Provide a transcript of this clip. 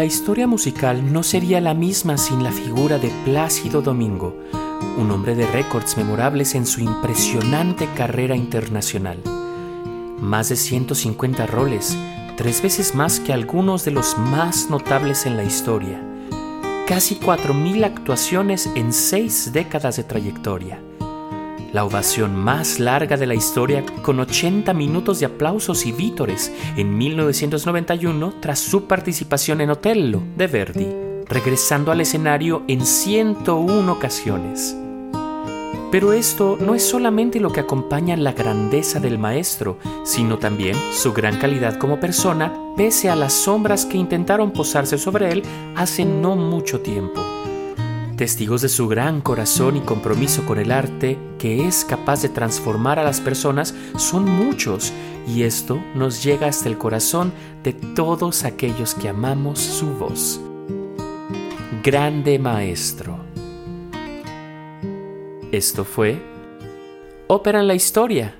La historia musical no sería la misma sin la figura de Plácido Domingo, un hombre de récords memorables en su impresionante carrera internacional. Más de 150 roles, tres veces más que algunos de los más notables en la historia. Casi 4.000 actuaciones en seis décadas de trayectoria la ovación más larga de la historia con 80 minutos de aplausos y vítores en 1991 tras su participación en Otello de Verdi, regresando al escenario en 101 ocasiones. Pero esto no es solamente lo que acompaña la grandeza del maestro, sino también su gran calidad como persona, pese a las sombras que intentaron posarse sobre él hace no mucho tiempo. Testigos de su gran corazón y compromiso con el arte, que es capaz de transformar a las personas, son muchos, y esto nos llega hasta el corazón de todos aquellos que amamos su voz. Grande Maestro. Esto fue Ópera en la Historia